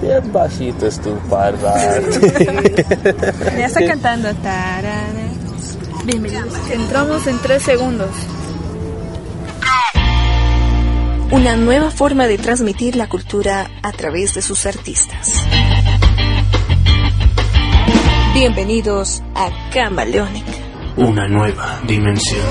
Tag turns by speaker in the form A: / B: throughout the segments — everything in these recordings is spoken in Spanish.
A: Bien bajito es tu parda.
B: Ya está cantando. tarara. Bienvenidos.
C: Entramos en tres segundos.
D: Una nueva forma de transmitir la cultura a través de sus artistas. Bienvenidos a Camaleónica.
E: Una nueva dimensión.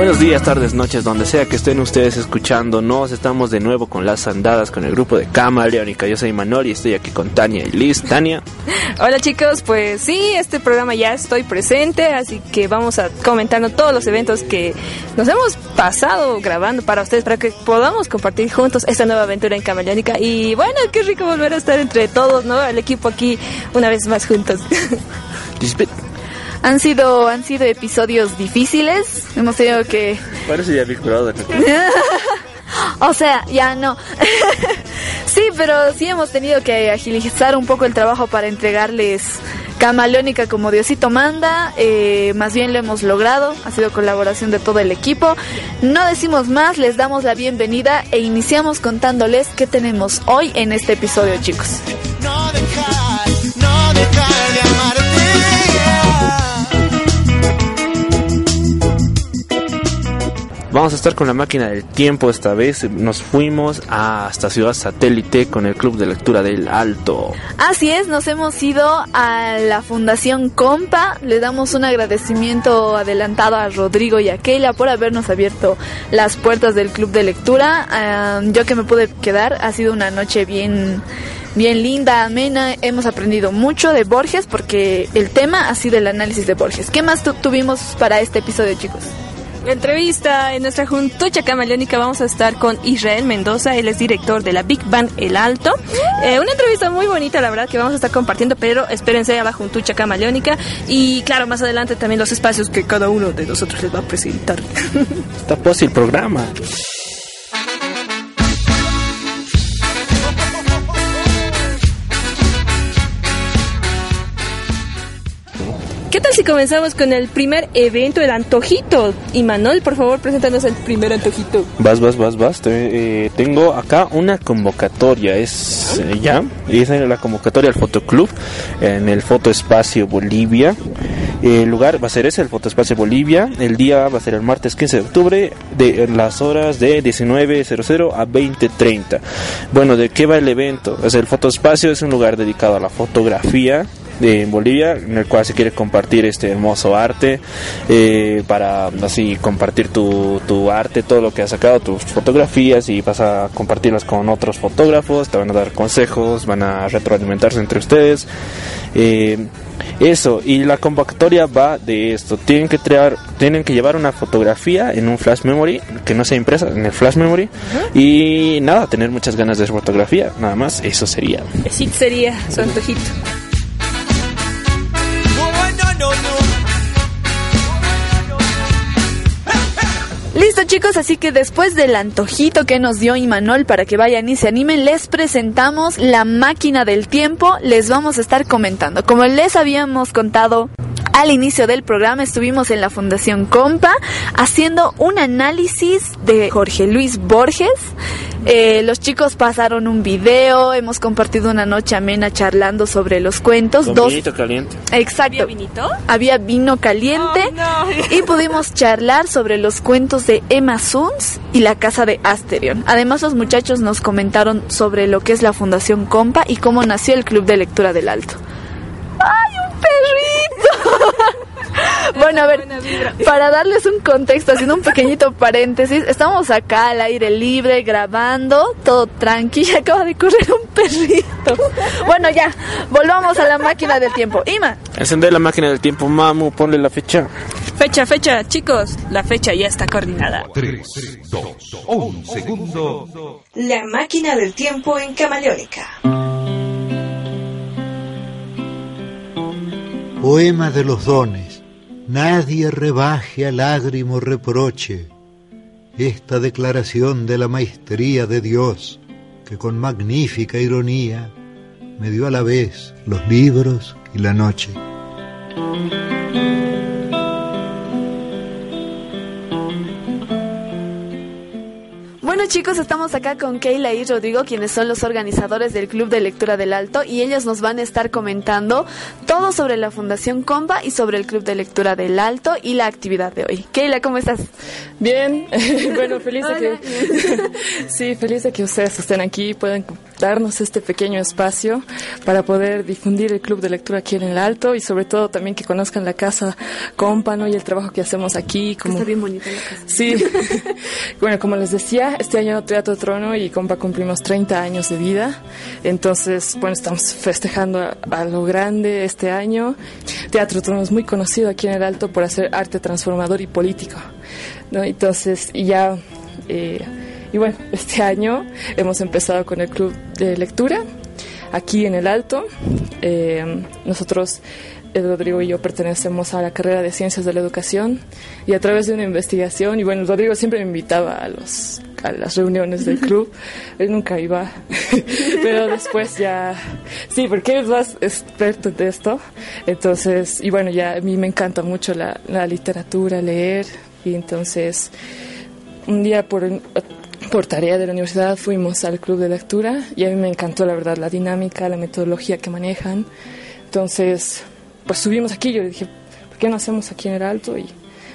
A: Buenos días, tardes, noches, donde sea que estén ustedes escuchándonos. Estamos de nuevo con las andadas con el grupo de Cama Leónica. Yo soy Manuel y estoy aquí con Tania y Liz. Tania,
B: Hola chicos, pues sí, este programa ya estoy presente, así que vamos a comentando todos los eventos que nos hemos pasado grabando para ustedes, para que podamos compartir juntos esta nueva aventura en Camaleónica. Y bueno, qué rico volver a estar entre todos, ¿no? El equipo aquí una vez más juntos.
C: Han sido, han sido episodios difíciles. Hemos tenido que.
A: Parece ya Big Brother.
C: O sea, ya no. sí, pero sí hemos tenido que agilizar un poco el trabajo para entregarles Camaleónica como Diosito manda. Eh, más bien lo hemos logrado. Ha sido colaboración de todo el equipo. No decimos más, les damos la bienvenida e iniciamos contándoles qué tenemos hoy en este episodio, chicos.
A: Vamos a estar con la máquina del tiempo esta vez. Nos fuimos hasta Ciudad Satélite con el Club de Lectura del Alto.
C: Así es, nos hemos ido a la Fundación Compa. Le damos un agradecimiento adelantado a Rodrigo y a Keila por habernos abierto las puertas del club de lectura. Yo que me pude quedar, ha sido una noche bien, bien linda, amena. Hemos aprendido mucho de Borges porque el tema ha sido el análisis de Borges. ¿Qué más tu- tuvimos para este episodio, chicos?
B: Entrevista en nuestra juntucha camaleónica vamos a estar con Israel Mendoza, él es director de la Big Band El Alto. Eh, una entrevista muy bonita, la verdad, que vamos a estar compartiendo, pero espérense a la juntucha camaleónica y claro, más adelante también los espacios que cada uno de nosotros les va a presentar.
A: Está posible el programa.
B: ¿Qué tal si comenzamos con el primer evento, el antojito? Y Manuel, por favor, preséntanos el primer antojito.
A: Vas, vas, vas, vas. Te- eh, tengo acá una convocatoria. Es eh, ya. Y es la convocatoria al Fotoclub en el Fotoespacio Bolivia. El lugar va a ser ese, el Fotoespacio Bolivia. El día va a ser el martes 15 de octubre, de las horas de 19.00 a 20.30. Bueno, ¿de qué va el evento? Es el Fotoespacio es un lugar dedicado a la fotografía de Bolivia, en el cual se quiere compartir este hermoso arte, eh, para así compartir tu, tu arte, todo lo que has sacado, tus fotografías y vas a compartirlas con otros fotógrafos, te van a dar consejos, van a retroalimentarse entre ustedes. eh, eso, y la convocatoria va de esto. Tienen que traer, tienen que llevar una fotografía en un flash memory, que no sea impresa, en el flash memory. Y nada, tener muchas ganas de fotografía, nada más, eso sería.
B: Ese sería su antojito.
C: Listo chicos, así que después del antojito que nos dio Imanol para que vayan y se animen, les presentamos la máquina del tiempo, les vamos a estar comentando. Como les habíamos contado al inicio del programa, estuvimos en la Fundación Compa haciendo un análisis de Jorge Luis Borges. Eh, los chicos pasaron un video, hemos compartido una noche amena charlando sobre los cuentos.
A: Con
C: dos
A: vinito caliente.
C: Exacto.
B: vinito?
C: Había vino caliente
B: no.
C: y pudimos charlar sobre los cuentos de Emma Suns y la casa de Asterion. Además, los muchachos nos comentaron sobre lo que es la Fundación Compa y cómo nació el Club de Lectura del Alto. ¡Ay, un perrito! Bueno, a ver, para darles un contexto, haciendo un pequeñito paréntesis, estamos acá al aire libre grabando, todo tranqui, y acaba de correr un perrito. Bueno, ya, volvamos a la máquina del tiempo. Ima,
A: Encender la máquina del tiempo, mamu, ponle la fecha.
B: Fecha, fecha, chicos, la fecha ya está coordinada.
F: 3, 2, 1 segundo.
D: La máquina del tiempo en Camaleónica.
G: Poema de los dones, nadie rebaje al lágrimo reproche esta declaración de la maestría de Dios, que con magnífica ironía me dio a la vez los libros y la noche.
C: Chicos, estamos acá con Keila y Rodrigo, quienes son los organizadores del Club de Lectura del Alto, y ellos nos van a estar comentando todo sobre la Fundación Comba y sobre el Club de Lectura del Alto y la actividad de hoy. Keila, ¿cómo estás?
H: Bien, bueno, feliz de que sí, feliz de que ustedes estén aquí, pueden darnos este pequeño espacio para poder difundir el Club de Lectura aquí en el Alto y sobre todo también que conozcan la casa Compa, ¿no? Y el trabajo que hacemos aquí.
C: Como... Está bien bonita la casa.
H: Sí, bueno, como les decía, este año Teatro Trono y Compa cumplimos 30 años de vida. Entonces, bueno, estamos festejando a, lo grande este año. Teatro Trono es muy conocido aquí en el Alto por hacer arte transformador y político. ¿no? Entonces, ya... Eh, y bueno, este año hemos empezado con el club de lectura aquí en el Alto. Eh, nosotros Rodrigo y yo pertenecemos a la carrera de Ciencias de la Educación y a través de una investigación, y bueno, Rodrigo siempre me invitaba a, los, a las reuniones del club, él nunca iba, pero después ya, sí, porque él es más experto de esto, entonces, y bueno, ya a mí me encanta mucho la, la literatura, leer, y entonces un día por por tarea de la universidad fuimos al club de lectura y a mí me encantó la verdad la dinámica, la metodología que manejan. Entonces, pues subimos aquí, yo le dije, ¿por qué no hacemos aquí en el Alto? Y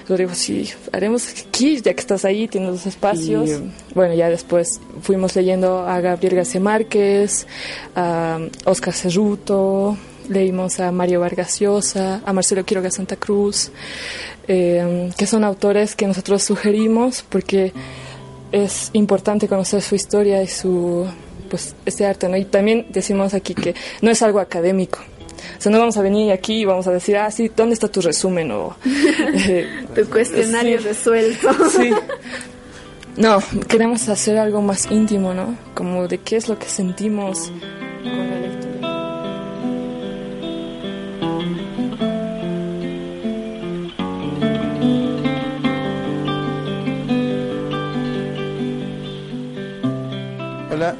H: yo digo, sí, haremos aquí, ya que estás ahí, tienes los espacios. bueno, ya después fuimos leyendo a Gabriel García Márquez, a Oscar Cerruto, leímos a Mario Vargas Llosa, a Marcelo Quiroga Santa Cruz, eh, que son autores que nosotros sugerimos porque es importante conocer su historia y su pues este arte, ¿no? Y también decimos aquí que no es algo académico. O sea, no vamos a venir aquí y vamos a decir, ah, sí, ¿dónde está tu resumen? O,
C: eh, tu cuestionario resuelto.
H: sí. No, queremos hacer algo más íntimo, ¿no? Como de qué es lo que sentimos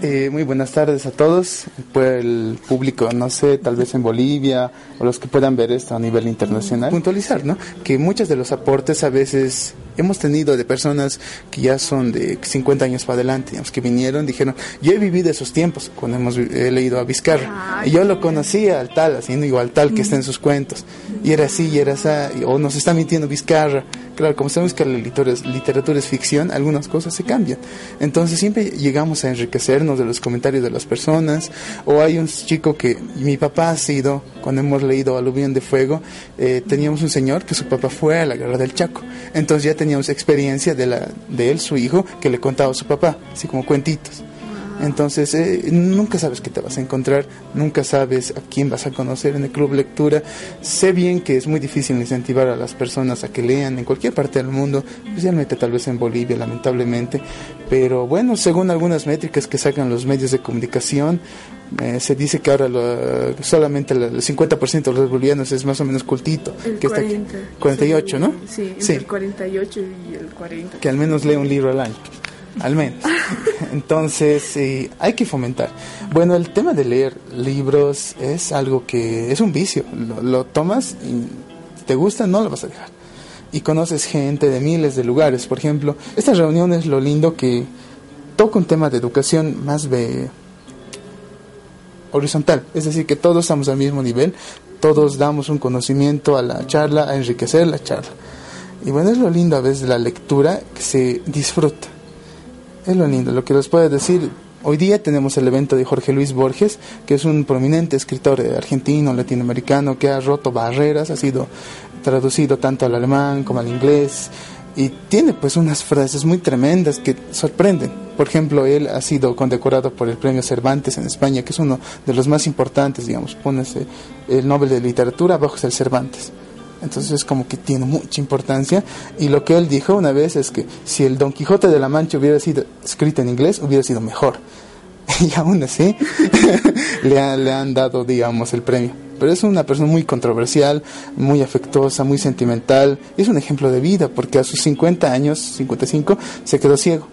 I: Eh, muy buenas tardes a todos, pues el público, no sé, tal vez en Bolivia o los que puedan ver esto a nivel internacional. Puntualizar, ¿no? Que muchos de los aportes a veces hemos tenido de personas que ya son de 50 años para adelante, digamos, que vinieron, dijeron, yo he vivido esos tiempos cuando hemos he leído a Vizcarra, y yo lo conocía al tal, ¿no? igual tal que está en sus cuentos, y era así, y era así, o nos está mintiendo Vizcarra, claro, como sabemos que la literatura es, ficción, algunas cosas se cambian. Entonces siempre llegamos a enriquecernos de los comentarios de las personas. O hay un chico que mi papá ha sido, cuando hemos leído Aluvión de Fuego, eh, teníamos un señor que su papá fue a la guerra del Chaco. Entonces ya teníamos experiencia de, la, de él, su hijo, que le contaba a su papá, así como cuentitos. Entonces, eh, nunca sabes qué te vas a encontrar, nunca sabes a quién vas a conocer en el club lectura. Sé bien que es muy difícil incentivar a las personas a que lean en cualquier parte del mundo, especialmente tal vez en Bolivia, lamentablemente. Pero bueno, según algunas métricas que sacan los medios de comunicación, eh, se dice que ahora solamente el 50% de los bolivianos es más o menos cultito.
C: El
I: que
C: 40,
I: 48, ¿no?
C: Sí, sí, el 48 y el 40.
I: Que al menos lee un libro al año al menos. Entonces, hay que fomentar. Bueno, el tema de leer libros es algo que es un vicio. Lo, tomas y te gusta, no lo vas a dejar. Y conoces gente de miles de lugares. Por ejemplo, esta reunión es lo lindo que toca un tema de educación más de horizontal. Es decir, que todos estamos al mismo nivel, todos damos un conocimiento a la charla, a enriquecer la charla. Y bueno, es lo lindo a veces de la lectura que se disfruta es lo lindo, lo que les puedo decir. Hoy día tenemos el evento de Jorge Luis Borges, que es un prominente escritor argentino, latinoamericano, que ha roto barreras, ha sido traducido tanto al alemán como al inglés, y tiene pues unas frases muy tremendas que sorprenden. Por ejemplo, él ha sido condecorado por el premio Cervantes en España, que es uno de los más importantes, digamos, pónese el Nobel de Literatura bajo el Cervantes. Entonces es como que tiene mucha importancia. Y lo que él dijo una vez es que si el Don Quijote de la Mancha hubiera sido escrito en inglés, hubiera sido mejor. y aún así le, le, han dado, digamos, el premio. pero es una persona muy controversial, muy afectuosa, muy sentimental. Es un ejemplo de vida porque a sus 50 años, 55, se quedó ciego.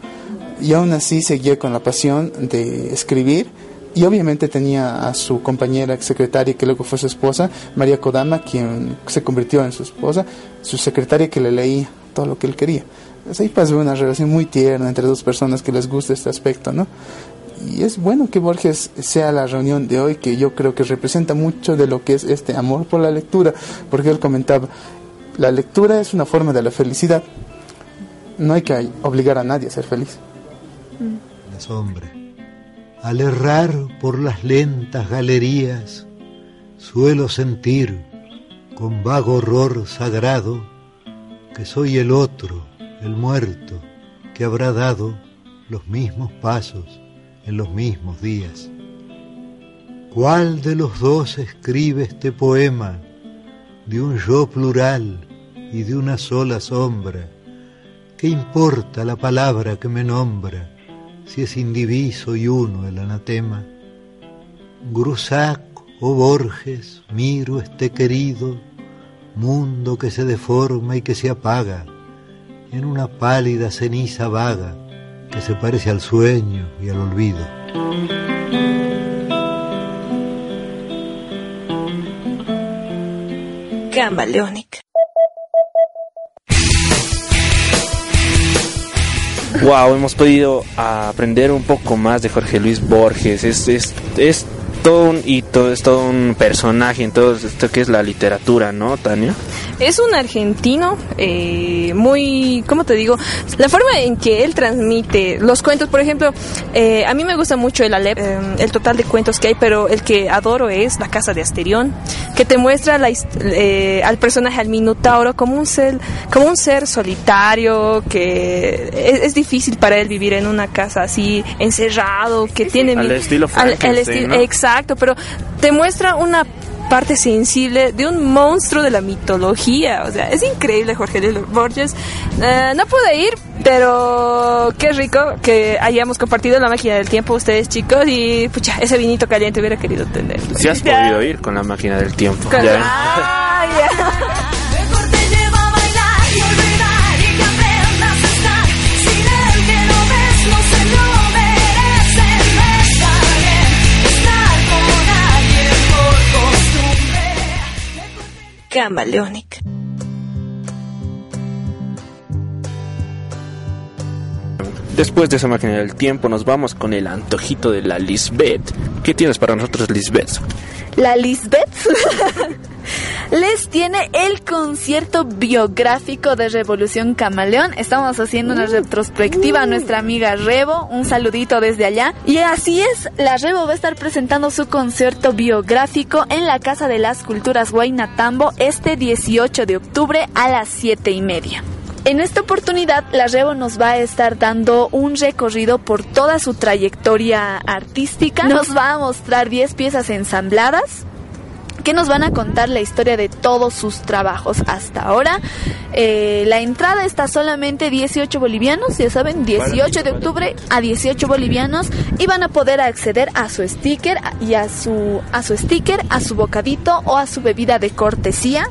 I: Y aún así seguía con la pasión de escribir y obviamente tenía a su compañera secretaria que luego fue su esposa, María Kodama, quien se convirtió en su esposa, su secretaria que le leía todo lo que él quería. Pues ahí pasó una relación muy tierna entre dos personas que les gusta este aspecto, ¿no? Y es bueno que Borges sea la reunión de hoy, que yo creo que representa mucho de lo que es este amor por la lectura, porque él comentaba, la lectura es una forma de la felicidad. No hay que obligar a nadie a ser feliz.
G: La sombra. Al errar por las lentas galerías, suelo sentir con vago horror sagrado que soy el otro, el muerto, que habrá dado los mismos pasos en los mismos días. ¿Cuál de los dos escribe este poema de un yo plural y de una sola sombra? ¿Qué importa la palabra que me nombra si es indiviso y uno el anatema? Grusac o Borges, miro este querido mundo que se deforma y que se apaga en una pálida ceniza vaga que se parece al sueño y al olvido.
D: Camaleónica.
A: Wow, hemos podido aprender un poco más de Jorge Luis Borges. Es, es, es todo un hito, es todo un personaje en todo esto que es la literatura, ¿no, Tania?
B: Es un argentino eh, muy, ¿cómo te digo? La forma en que él transmite los cuentos, por ejemplo, eh, a mí me gusta mucho el Alep, eh, el total de cuentos que hay, pero el que adoro es La Casa de Asterión, que te muestra la, eh, al personaje, al Minotauro, como un ser, como un ser solitario, que es, es difícil para él vivir en una casa así, encerrado, que tiene...
A: Al
B: mi-
A: estilo
B: al- el
A: Frankenstein,
B: esti-
A: ¿no?
B: Exacto, pero te muestra una parte sensible de un monstruo de la mitología. O sea, es increíble Jorge Luis Borges. Eh, no pude ir, pero qué rico que hayamos compartido la máquina del tiempo ustedes chicos y pucha, ese vinito caliente hubiera querido tener.
A: Si has podido ir con la máquina del tiempo.
B: Con-
A: ya.
B: Ah, ya.
D: Camaleónica.
A: Después de esa máquina del tiempo nos vamos con el antojito de la Lisbeth. ¿Qué tienes para nosotros, Lisbeth?
C: La Lisbeth les tiene el concierto biográfico de Revolución Camaleón. Estamos haciendo una retrospectiva a nuestra amiga Rebo. Un saludito desde allá. Y así es, la Rebo va a estar presentando su concierto biográfico en la Casa de las Culturas Guaynatambo este 18 de octubre a las 7 y media. En esta oportunidad, la Rebo nos va a estar dando un recorrido por toda su trayectoria artística. Nos va a mostrar 10 piezas ensambladas que nos van a contar la historia de todos sus trabajos hasta ahora. Eh, la entrada está solamente 18 bolivianos, ya saben, 18 de octubre a 18 bolivianos y van a poder acceder a su sticker y a su a su sticker, a su bocadito o a su bebida de cortesía.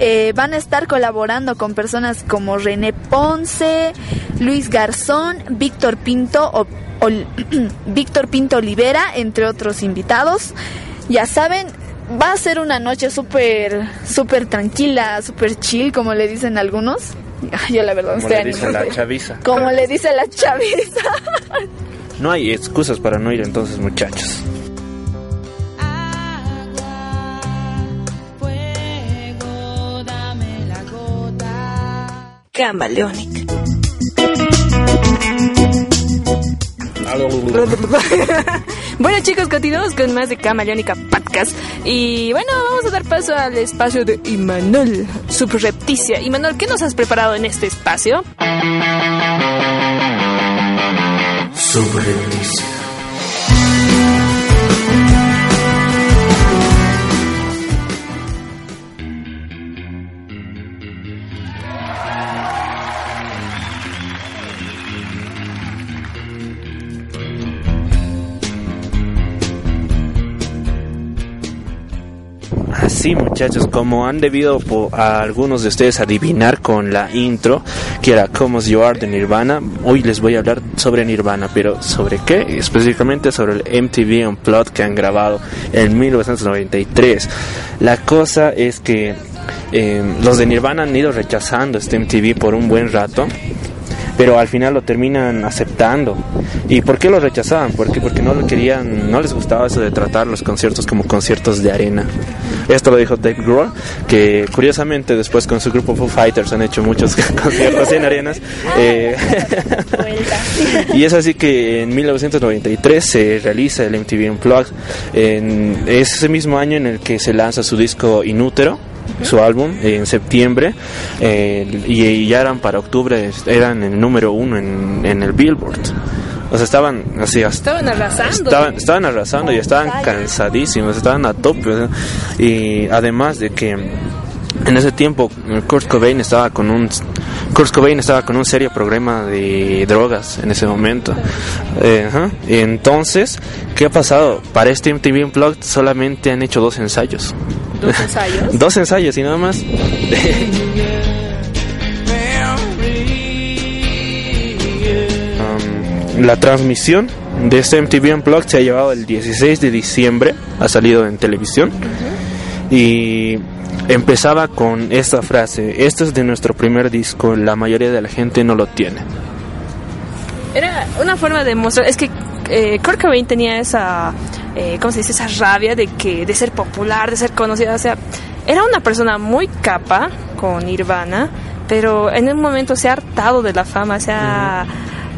C: Eh, van a estar colaborando con personas como René Ponce, Luis Garzón, Víctor Pinto o, Ol- Víctor Pinto Olivera, entre otros invitados. Ya saben, va a ser una noche súper, súper tranquila, súper chill, como le dicen algunos. Yo la verdad no
A: Como
C: estoy
A: le dice la chaviza.
C: Como le dice la chaviza.
A: No hay excusas para no ir entonces, muchachos.
J: Fuego, dame la gota.
D: Camaleónica.
B: Bueno chicos, continuamos con más de Camaleónica Podcast. Y bueno, vamos a dar paso al espacio de Imanol, subrepticia. Imanol, ¿qué nos has preparado en este espacio?
E: Subrepticia.
A: Sí, muchachos, como han debido a algunos de ustedes adivinar con la intro, que era Como You Are de Nirvana, hoy les voy a hablar sobre Nirvana, pero ¿sobre qué? Específicamente sobre el MTV Unplugged que han grabado en 1993. La cosa es que eh, los de Nirvana han ido rechazando este MTV por un buen rato pero al final lo terminan aceptando. ¿Y por qué lo rechazaban? Porque porque no lo querían, no les gustaba eso de tratar los conciertos como conciertos de arena. Esto lo dijo Dave Grohl, que curiosamente después con su grupo Foo Fighters han hecho muchos conciertos en arenas. Eh, y es así que en 1993 se realiza el MTV Unplugged. En, es ese mismo año en el que se lanza su disco Inútero su álbum en septiembre eh, y, y ya eran para octubre eran el número uno en, en el Billboard. O sea estaban así
B: Estaban arrasando.
A: estaban, estaban arrasando y estaban cansadísimos estaban a tope o sea, y además de que en ese tiempo Kurt Cobain estaba con un Kurt Cobain estaba con un serio problema de drogas en ese momento. Eh, ajá. Entonces qué ha pasado para este MTV Unplugged solamente han hecho dos ensayos
B: Dos ensayos.
A: dos ensayos y nada más Um, la transmisión de este MTV Unplugged se ha llevado el 16 de diciembre, ha salido en televisión y empezaba con esta frase, esto es de nuestro primer disco, la mayoría de la gente no lo tiene.
B: Era una forma de mostrar, es que eh, Kurt Cobain tenía esa, eh, ¿cómo se dice? Esa rabia de que de ser popular, de ser conocida, o sea, era una persona muy capa con Nirvana, pero en un momento se ha hartado de la fama, se ha...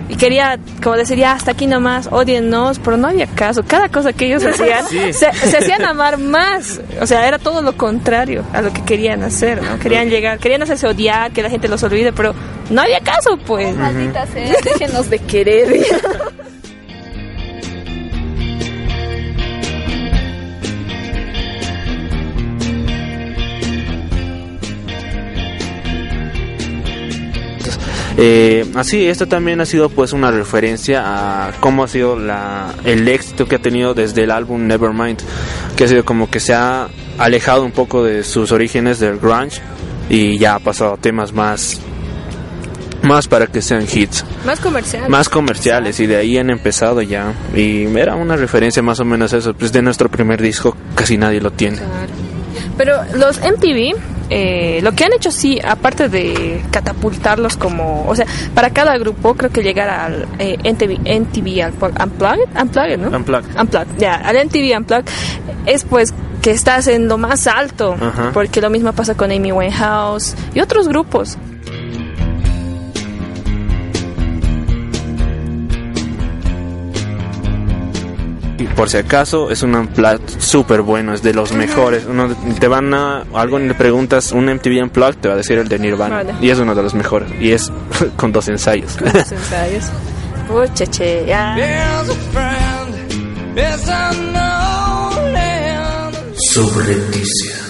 B: Y quería, como decir, ya hasta aquí nomás, odiennos, pero no había caso. Cada cosa que ellos hacían,
A: Sí.
B: se, se hacían amar más. O sea, era todo lo contrario a lo que querían hacer, ¿no? Querían llegar, querían hacerse odiar, que la gente los olvide, pero no había caso, pues.
C: Maldita sea, déjenos de querer.
A: Eh, así, esto también ha sido pues una referencia a cómo ha sido la, el éxito que ha tenido desde el álbum Nevermind, que ha sido como que se ha alejado un poco de sus orígenes del grunge y ya ha pasado a temas más más para que sean hits,
B: Más comercial.
A: más comerciales y de ahí han empezado ya y era una referencia más o menos a eso, pues de nuestro primer disco casi nadie lo tiene.
B: Pero los MTV, eh, lo que han hecho sí, aparte de catapultarlos como, o sea, para cada grupo creo que llegar al eh, MTV, MTV Unplugged, Unplugged, ¿no?
A: Unplugged.
B: Unplugged, ya, al MTV Unplugged es pues que estás en lo más alto,
A: Ajá.
B: porque lo mismo pasa con Amy Winehouse y otros grupos.
A: Por si acaso, es un unplugged súper bueno, es de los mejores. Uno, te van a, algo le preguntas, un MTV Unplugged, te va a decir el de Nirvana.
B: Vale.
A: Y es uno de los mejores. Y es con dos ensayos.
B: Los ensayos. Pucha, che, ya.
E: Subrepticia.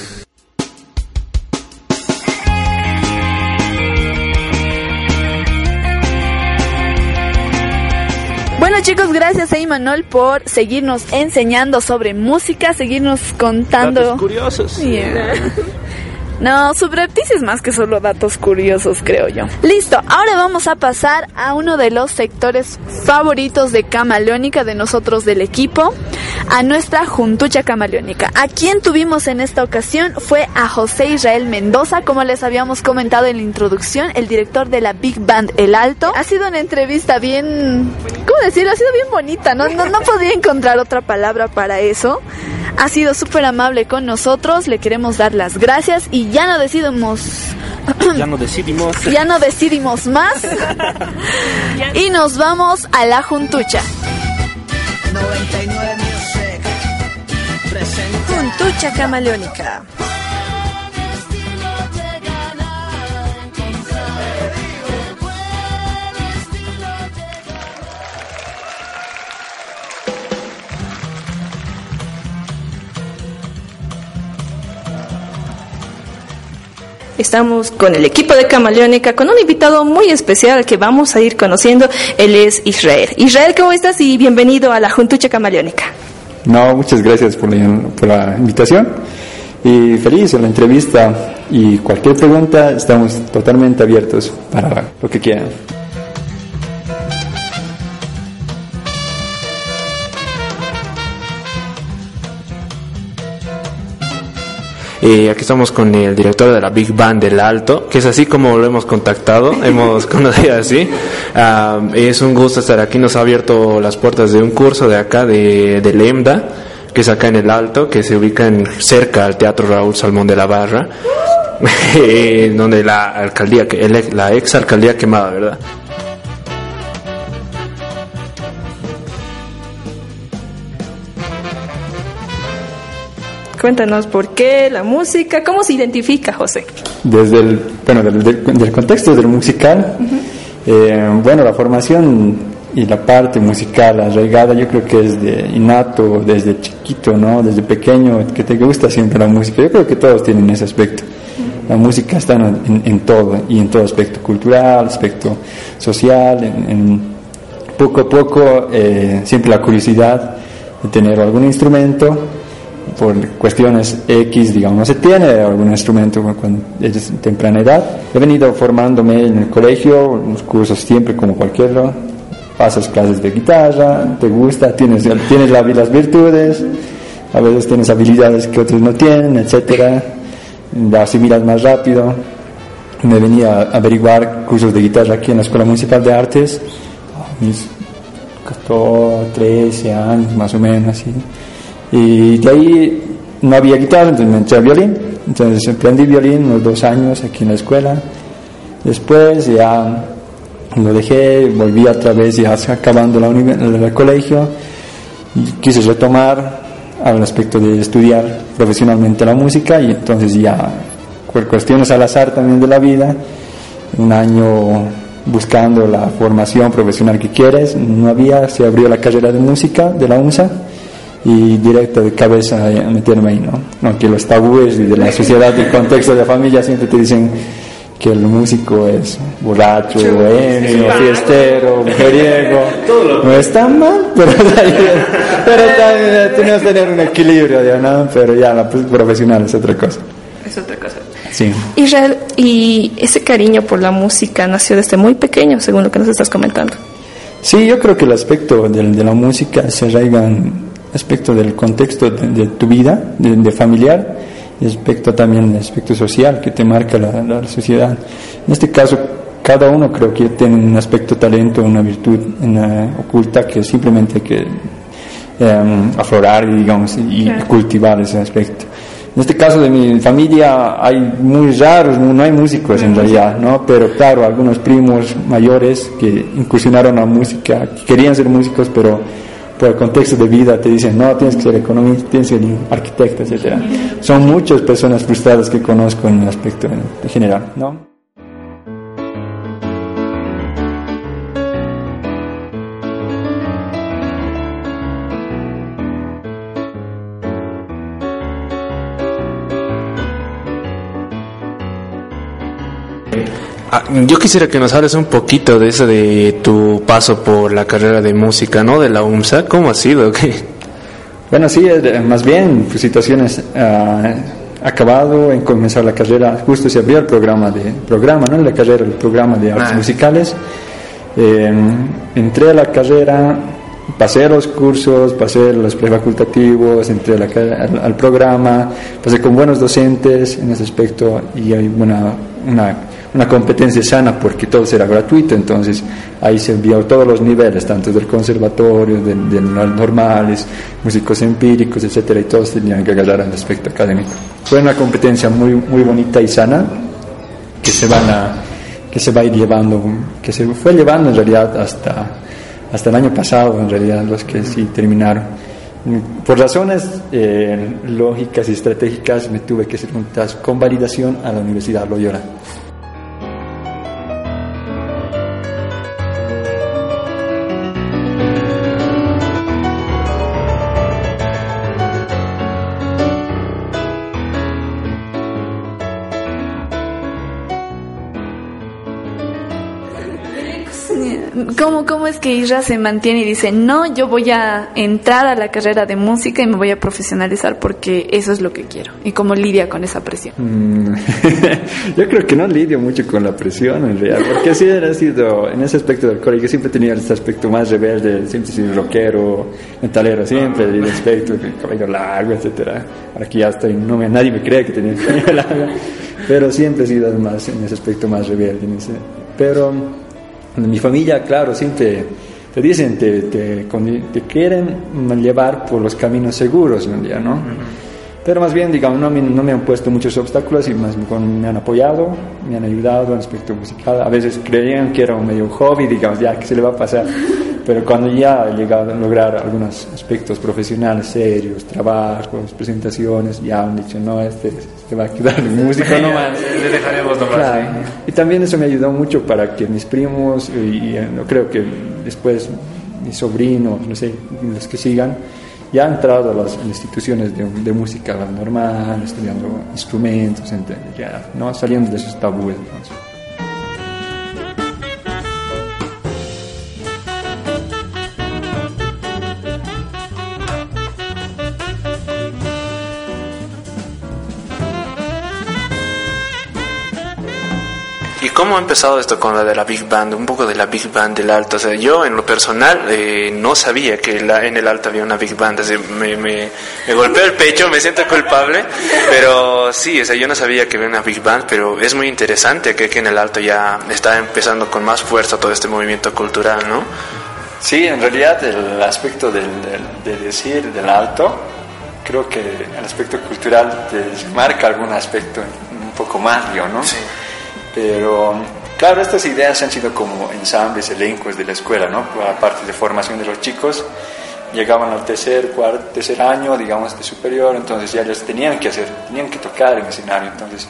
C: Bueno chicos, gracias a Imanol por seguirnos enseñando sobre música, seguirnos contando.
A: Datos curiosos.
C: Yeah. No, subrepticia es más que solo datos curiosos, creo yo. Listo, ahora vamos a pasar a uno de los sectores favoritos de Camaleónica de nosotros del equipo, a nuestra juntucha camaleónica. A quien tuvimos en esta ocasión fue a José Israel Mendoza, como les habíamos comentado en la introducción, el director de la Big Band El Alto. Ha sido una entrevista bien, ¿cómo decirlo? Ha sido bien bonita, no, no, no podía encontrar otra palabra para eso. Ha sido súper amable con nosotros, le queremos dar las gracias y ya no decidimos,
A: Ya no decidimos.
C: ya no decidimos más y nos vamos a la juntucha.
D: Juntucha Camaleónica. Estamos con el equipo de Camaleónica, con un invitado muy especial que vamos a ir conociendo. Él es Israel. Israel, ¿cómo estás? Y bienvenido a la Juntucha Camaleónica.
K: No, muchas gracias por la, por la invitación.
L: Y feliz en la entrevista y cualquier pregunta estamos totalmente abiertos para lo que quieran.
A: Y aquí estamos con el director de la Big Band del Alto, que es así como lo hemos contactado, hemos conocido así. Ah, es un gusto estar aquí, nos ha abierto las puertas de un curso de acá, de, de Lemda, que es acá en el Alto, que se ubica en, cerca al Teatro Raúl Salmón de la Barra, eh, donde la alcaldía, la ex alcaldía quemada, ¿verdad?
B: Cuéntanos por qué, la música, cómo se identifica, José.
L: Desde el, bueno, del, del- del contexto del musical, eh, bueno, la formación y la parte musical arraigada yo creo que es de innato desde chiquito, ¿no? Desde pequeño, que te gusta siempre la música. Yo creo que todos tienen ese aspecto. La música está en, en- en todo, y en todo aspecto cultural, aspecto social, en, en poco a poco eh, siempre la curiosidad de tener algún instrumento por cuestiones X, digamos, no se tiene algún instrumento cuando es temprana edad. He venido formándome en el colegio, los cursos siempre como cualquiera, pasas clases de guitarra, te gusta, tienes, tienes la- las virtudes, a veces tienes habilidades que otros no tienen, etcétera, la asimilas más rápido. Me venía a averiguar cursos de guitarra aquí en la Escuela Municipal de Artes, mis 14, 13 años más o menos, así. Y de ahí no había guitarra, entonces me entré a violín. Entonces aprendí violín unos dos años aquí en la escuela. Después ya lo dejé, volví otra vez ya acabando la el colegio. Quise retomar al aspecto de estudiar profesionalmente la música y entonces ya por cuestiones al azar también de la vida, un año buscando la formación profesional que quieres, no había, se abrió la carrera de música de la UNSA y directo de cabeza meterme ahí, ¿no? No, que los tabúes de la sociedad y contexto de la familia siempre te dicen que el músico es borracho, bohemio, fiestero, mujeriego. No está mal, pero, pero también tenemos que tener un equilibrio, ¿no? Pero ya la pues, profesional es otra cosa.
B: Es otra cosa.
L: Sí.
B: Israel, y ese cariño por la música nació desde muy pequeño, según lo que nos estás comentando.
L: Sí, yo creo que el aspecto del- de, la música se arraiga en aspecto del contexto de, de tu vida, de, de familiar, y aspecto también aspecto social que te marca la, la sociedad. En este caso, cada uno creo que tiene un aspecto talento, una virtud una oculta que simplemente hay que em, aflorar, digamos, y,
M: Claro.
L: cultivar ese aspecto. En este caso de mi familia hay muy raros, no hay músicos en realidad, ¿no? Pero claro, algunos primos mayores que incursionaron a la música, que querían ser músicos, pero por el contexto de vida te dicen, no, tienes que ser economista, tienes que ser arquitecto, etcétera. Son muchas personas frustradas que conozco en el aspecto en general, ¿no?
A: Yo quisiera que nos hables un poquito de eso de tu paso por la carrera de música, ¿no? De la UMSA, ¿cómo ha sido? ¿Qué?
L: Bueno, sí, más bien, pues, situaciones ah, acabado en comenzar la carrera, justo se abrió el programa de programa, no la carrera, el programa de artes
A: Ah.
L: musicales. Eh, entré a la carrera, pasé los cursos, pasé los prefacultativos, entré la al, al programa, pasé con buenos docentes en ese aspecto y hay una, una, una competencia sana porque todo era gratuito, entonces ahí se vio todos los niveles, tanto del conservatorio, de, de normales, músicos empíricos, etcétera, y todos tenían que agarrar al aspecto académico. Fue una competencia muy, muy bonita y sana que se van a que se va a ir llevando, que se fue llevando en realidad hasta, hasta el año pasado, en realidad, los que sí terminaron. Por razones eh, lógicas y estratégicas me tuve que hacer con validación a la Universidad Loyola.
C: ¿Cómo es que Isra se mantiene y dice, no, yo voy a entrar a la carrera de música y me voy a profesionalizar porque eso es lo que quiero? ¿Y cómo lidia con esa presión?
K: Mm, Yo creo que no lidio mucho con la presión en realidad, porque sí he sido, en ese aspecto del colegio, siempre tenía este aspecto más rebelde, siempre sido rockero, metalero, siempre, el aspecto, el cabello largo, etcétera. Ahora que ya estoy, no me, nadie me cree que tenía el cabello largo, pero siempre he sido más en ese aspecto más rebelde. en ese- pero mi familia, claro, siempre te dicen, te, te, te quieren llevar por los caminos seguros, en realidad, ¿no? Pero más bien, digamos, no me, no me han puesto muchos obstáculos y más me han apoyado, me han ayudado en aspecto musical. A veces creían que era un medio hobby, digamos, ya que se le va a pasar. Pero cuando ya he llegado a lograr algunos aspectos profesionales serios, trabajos, presentaciones, ya han dicho, no, este se va a quedar en música nomás.
A: Le dejaremos nomás.
K: Claro. Y también eso me ayudó mucho para que mis primos, y, y, eh, no creo que después mis sobrinos, no sé, los que sigan, ya han entrado a las instituciones de, de música normal, estudiando instrumentos, ent- ya, ¿no? saliendo de esos tabúes. entonces.
A: Cómo ha empezado esto con la de la Big Band? Un poco de la Big Band del alto. O sea, yo en lo personal eh, no sabía que la- en el alto había una Big Band. Así, me, me, me golpeo el pecho, me siento culpable. Pero sí, o sea, yo no sabía que había una Big Band, pero es muy interesante que, que en el alto ya está empezando con más fuerza todo este movimiento cultural, ¿no?
K: Sí, en realidad el aspecto del, del- de decir del alto, creo que el aspecto cultural te marca algún aspecto un poco más, ¿no? Sí. Pero, claro, estas ideas han sido como ensambles, elencos de la escuela, ¿no? Aparte de formación de los chicos, llegaban al tercer, cuarto, tercer año, digamos, de superior, entonces ya les tenían que hacer, tenían que tocar en escenario, entonces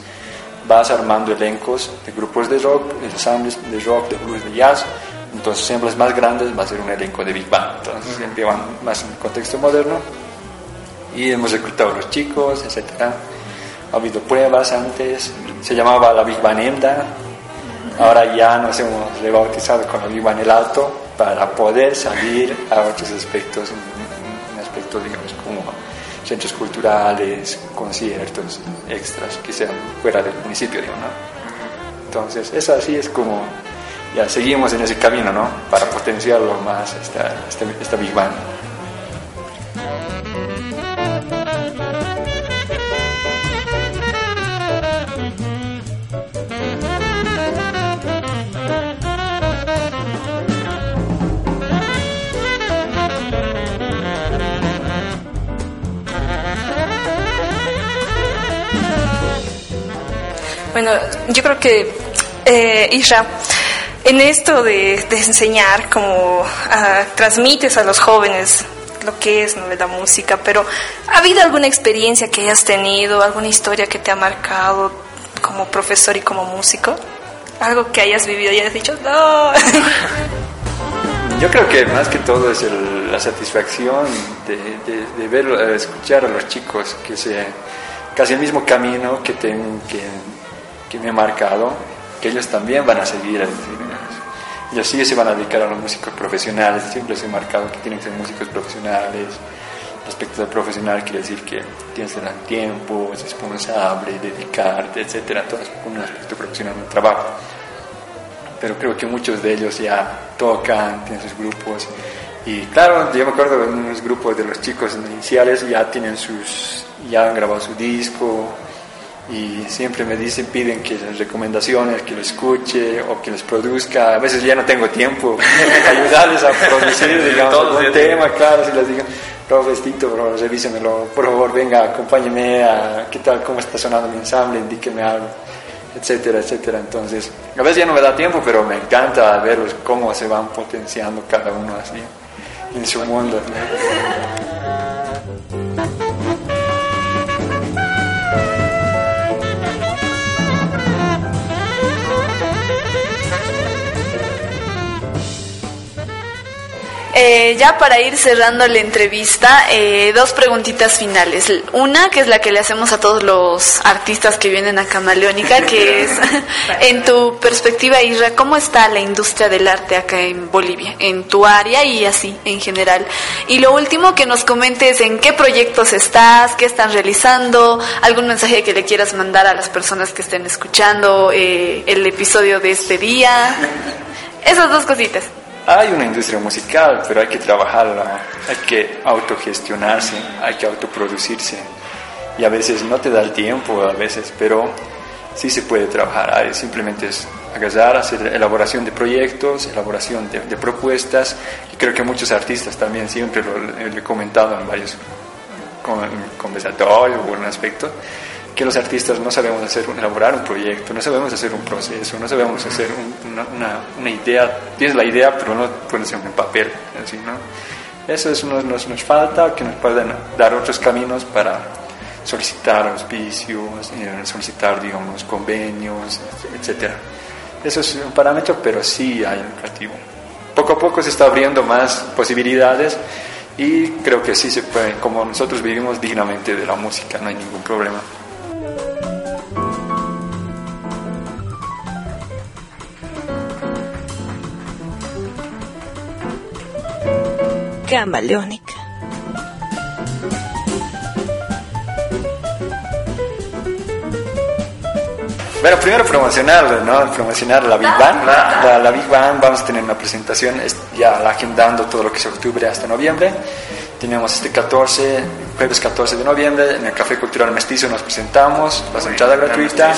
K: vas armando elencos de grupos de rock, ensambles de rock, de blues, de jazz, entonces ensambles más grandes va a ser un elenco de big band, entonces siempre van más en el contexto moderno. Y hemos reclutado a los chicos, etcétera. Ha habido pruebas antes, se llamaba la Big Emda, ahora ya nos hemos rebautizado con la Big Band El Alto para poder salir a otros aspectos, un, un aspecto digamos como centros culturales, conciertos, extras que sean fuera del municipio, digamos, ¿no? Entonces, eso así es como, ya seguimos en ese camino, ¿no? Para potenciarlo más esta, esta, esta Big Band.
D: Bueno, yo creo que, eh, Isra, en esto de, de enseñar, como ah, transmites a los jóvenes lo que es ¿no? la música, pero ¿ha habido alguna experiencia que hayas tenido, alguna historia que te ha marcado como profesor y como músico? Algo que hayas vivido y hayas dicho, no.
K: Yo creo que más que todo es el- la satisfacción de, de, de ver, eh, escuchar a los chicos que se casi el mismo camino que, ten- que, que me he marcado, que ellos también van a seguir. decir, ellos sí se van a dedicar a los músicos profesionales, siempre les he marcado que tienen que ser músicos profesionales. Respecto al profesional quiere decir que tienes que tener tiempo, es responsable, dedicarte, etcétera, todo es un aspecto profesional del trabajo pero creo que muchos de ellos ya tocan, tienen sus grupos. Y claro, yo me acuerdo de unos grupos de los chicos iniciales ya tienen sus, ya han grabado su disco y siempre me dicen, piden que las recomendaciones, que lo escuche o que les produzca. A veces ya no tengo tiempo ayudarles a producir, digamos,
A: Todos
K: algún tema, claro, si les digo, profe, Tito, bro, revísemelo, por favor, venga, acompáñeme a qué tal, cómo está sonando mi ensamble, indíqueme algo etcétera, etcétera. Entonces, a veces ya no me da tiempo, pero me encanta verlos cómo se van potenciando cada uno así en su mundo.
C: Eh, ya para ir cerrando la entrevista, eh, dos preguntitas finales. Una, que es la que le hacemos a todos los artistas que vienen a Camaleónica, que es, en tu perspectiva, Isra, ¿cómo está la industria del arte acá en Bolivia? En tu área y así, en general. Y lo último, que nos comentes en qué proyectos estás, qué están realizando, algún mensaje que le quieras mandar a las personas que estén escuchando eh, el episodio de este día. Esas dos cositas.
K: Hay una industria musical, pero hay que trabajarla, hay que autogestionarse, hay que autoproducirse. Y a veces no te da el tiempo, a veces, pero sí se puede trabajar. Simplemente es agarrar, hacer elaboración de proyectos, elaboración de, propuestas. Y creo que muchos artistas también, siempre lo, lo he comentado en varios con- conversatorios o en aspecto, que los artistas no sabemos hacer, elaborar un proyecto, no sabemos hacer un proceso, no sabemos hacer un- una, idea. Tienes la idea, pero no hacer en papel. Así, ¿no? Eso es, nos, nos, nos falta, que nos puedan dar otros caminos para solicitar auspicios, eh, solicitar, digamos, convenios, etcétera. Eso es un parámetro, pero sí hay objetivo. Poco a poco se está abriendo más posibilidades y creo que sí se puede, como nosotros vivimos dignamente de la música, no hay ningún problema.
B: Camaleónica.
K: Bueno, primero promocionar, ¿no? Promocionar la Big Bang. La, la Big Bang, vamos a tener una presentación es ya la agendando todo lo que es octubre hasta noviembre. Tenemos este 14, jueves 14 de noviembre, en el Café Cultural Mestizo nos presentamos, la entrada gratuita.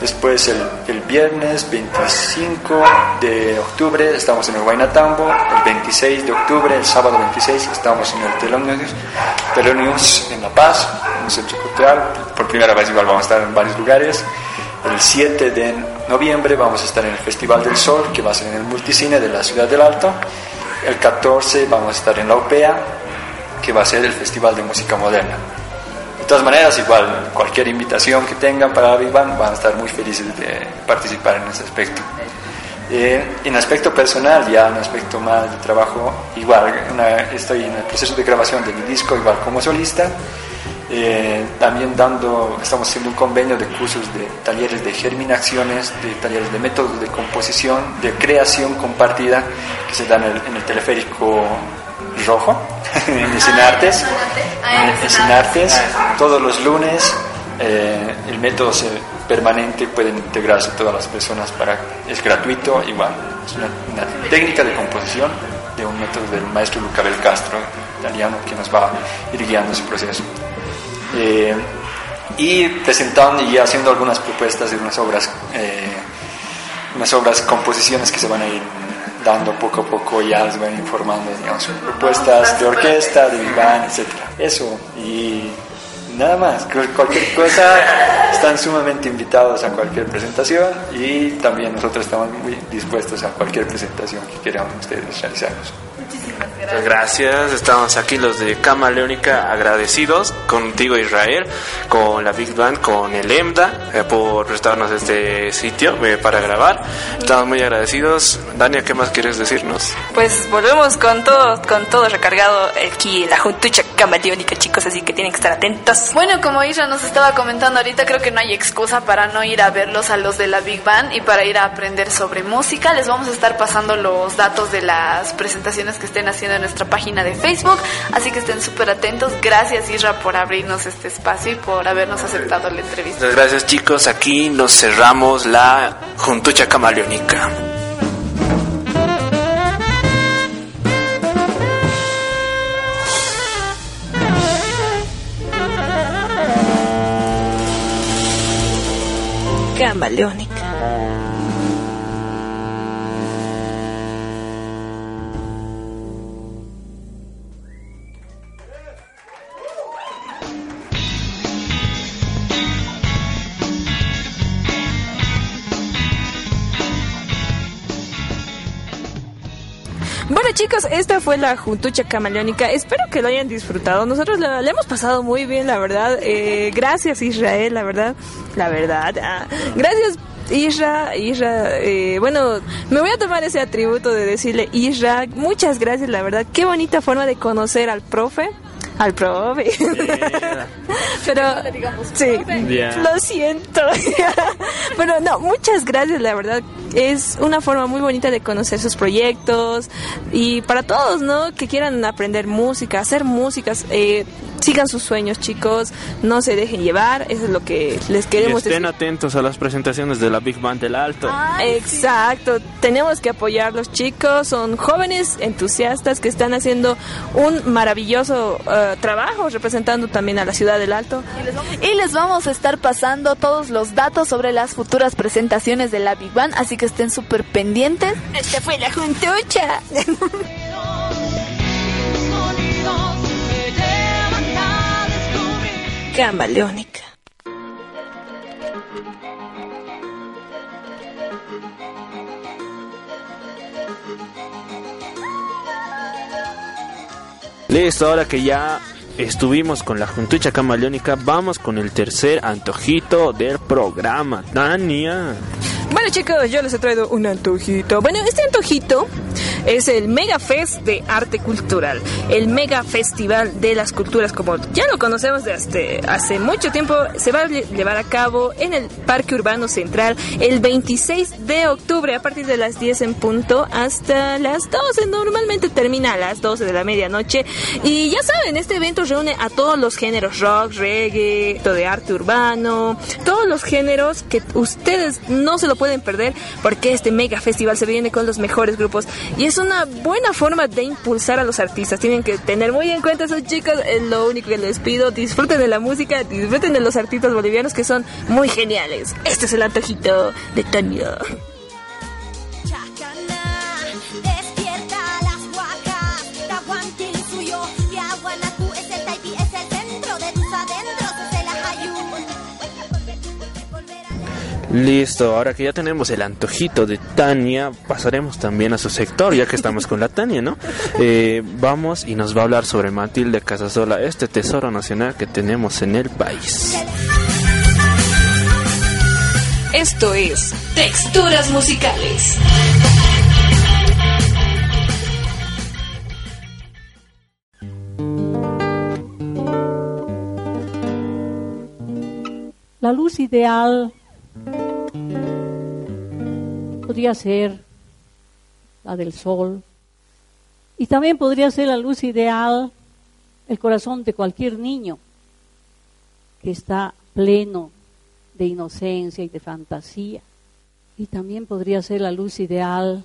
K: Después el, el viernes 25 de octubre estamos en el Guaynatambo. El 26 de octubre, el sábado 26, estamos en el Telonius, Telonius en La Paz, en un centro cultural. Por primera vez igual vamos a estar en varios lugares. El 7 de noviembre vamos a estar en el Festival del Sol, que va a ser en el Multicine de la Ciudad del Alto. El 14 vamos a estar en la OPEA, que va a ser el Festival de Música Moderna. Todas maneras, igual, cualquier invitación que tengan para Bang, van a estar muy felices de participar en ese aspecto. Eh, en aspecto personal, ya en aspecto más de trabajo, igual, estoy en el proceso de grabación de mi disco, igual como solista. Eh, también dando, estamos haciendo un convenio de cursos de talleres de germinaciones, de talleres de métodos de composición, de creación compartida, que se dan en el teleférico rojo, en Escenartes, en Escenartes, todos los lunes. eh, el método se- permanente pueden integrarse todas las personas para es gratuito igual. Es una, una técnica de composición de un método del maestro Luca Bel Castro italiano que nos va a ir guiando ese proceso. Eh, y presentando y haciendo algunas propuestas de unas obras, eh, unas obras, composiciones que se van a ir dando poco a poco, ya les van informando, digamos, propuestas de orquesta, de band, etc. Eso, y nada más, cualquier cosa, están sumamente invitados a cualquier presentación y también nosotros estamos muy dispuestos a cualquier presentación que quieran ustedes realizarnos.
A: Muchas gracias, estamos aquí los de Cama Leónica agradecidos contigo Israel, con la Big Band, con el EMDA eh, por prestarnos este sitio eh, para grabar. Estamos muy agradecidos. Dania, ¿qué más quieres decirnos?
D: Pues volvemos con todo, con todo recargado aquí en la juntucha camaleónica, chicos, así que tienen que estar atentos.
C: Bueno, como Isra nos estaba comentando ahorita, creo que no hay excusa para no ir a verlos a los de la Big Band y para ir a aprender sobre música. Les vamos a estar pasando los datos de las presentaciones que estén haciendo en nuestra página de Facebook, así que estén súper atentos. Gracias Isra por abrirnos este espacio y por habernos aceptado la entrevista.
A: Muchas gracias chicos, aquí nos cerramos la Juntucha Camaleónica.
B: Camaleónica. Chicos, esta fue la Juntucha Camaleónica. Espero que lo hayan disfrutado. Nosotros le hemos pasado muy bien, la verdad. Eh, gracias Israel, la verdad. La verdad. ah. Gracias Isra, Isra, eh, bueno, me voy a tomar ese atributo de decirle Isra, muchas gracias, la verdad, qué bonita forma de conocer al profe. Al profe. Pero, sí, lo siento. Pero no, muchas gracias, la verdad. Es una forma muy bonita de conocer sus proyectos. Y para todos, ¿no? Que quieran aprender música, hacer músicas, eh, sigan sus sueños, chicos. No se dejen llevar. Eso es lo que les
A: Y
B: queremos
A: estén
B: decir.
A: atentos a las presentaciones de la Big Band del Alto.
B: Exacto, tenemos que apoyarlos chicos, son jóvenes entusiastas que están haciendo un maravilloso eh, trabajo representando también a la ciudad del Alto.
C: Y les vamos a estar pasando todos los datos sobre las futuras presentaciones de la Big Bang, así que estén súper pendientes.
B: Esta fue la juntucha. Camaleónica.
A: Listo, ahora que ya estuvimos con la juntucha camaleónica, vamos con el tercer antojito del programa. Tania.
B: Bueno chicos, yo les he traído un antojito. Bueno, este antojito es el Mega Fest de Arte Cultural, el Mega Festival de las Culturas, como ya lo conocemos desde hace mucho tiempo, se va a lle- llevar a cabo en el Parque Urbano Central el 26 de octubre a partir de las 10 en punto hasta las 12. Normalmente termina a las 12 de la medianoche y ya saben, este evento reúne a todos los géneros rock, reggae, todo de arte urbano, todos los géneros que ustedes no se lo pueden perder porque este mega festival se viene con los mejores grupos y es una buena forma de impulsar a los artistas. Tienen que tener muy en cuenta esos chicos, es lo único que les pido. Disfruten de la música, disfruten de los artistas bolivianos que son muy geniales. Este es el antojito de Tania.
A: Listo, ahora que ya tenemos el antojito de Tania, pasaremos también a su sector, ya que estamos con la Tania, ¿no? Eh, vamos y nos va a hablar sobre Matilde Casasola, este tesoro nacional que tenemos en el país.
B: Esto es Texturas Musicales.
N: La luz ideal podría ser la del sol y también podría ser la luz ideal el corazón de cualquier niño que está pleno de inocencia y de fantasía. Y también podría ser la luz ideal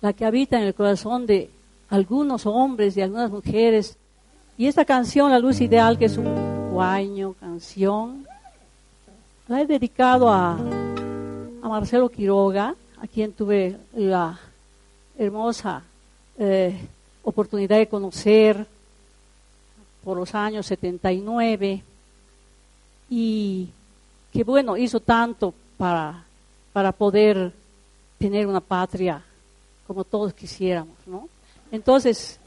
N: la que habita en el corazón de algunos hombres y algunas mujeres. Y esta canción, La Luz Ideal, que es un guaño, canción, la he dedicado a, a Marcelo Quiroga, a quien tuve la hermosa eh, oportunidad de conocer por los años 79 y que bueno, hizo tanto para, para poder tener una patria como todos quisiéramos, ¿no? Entonces,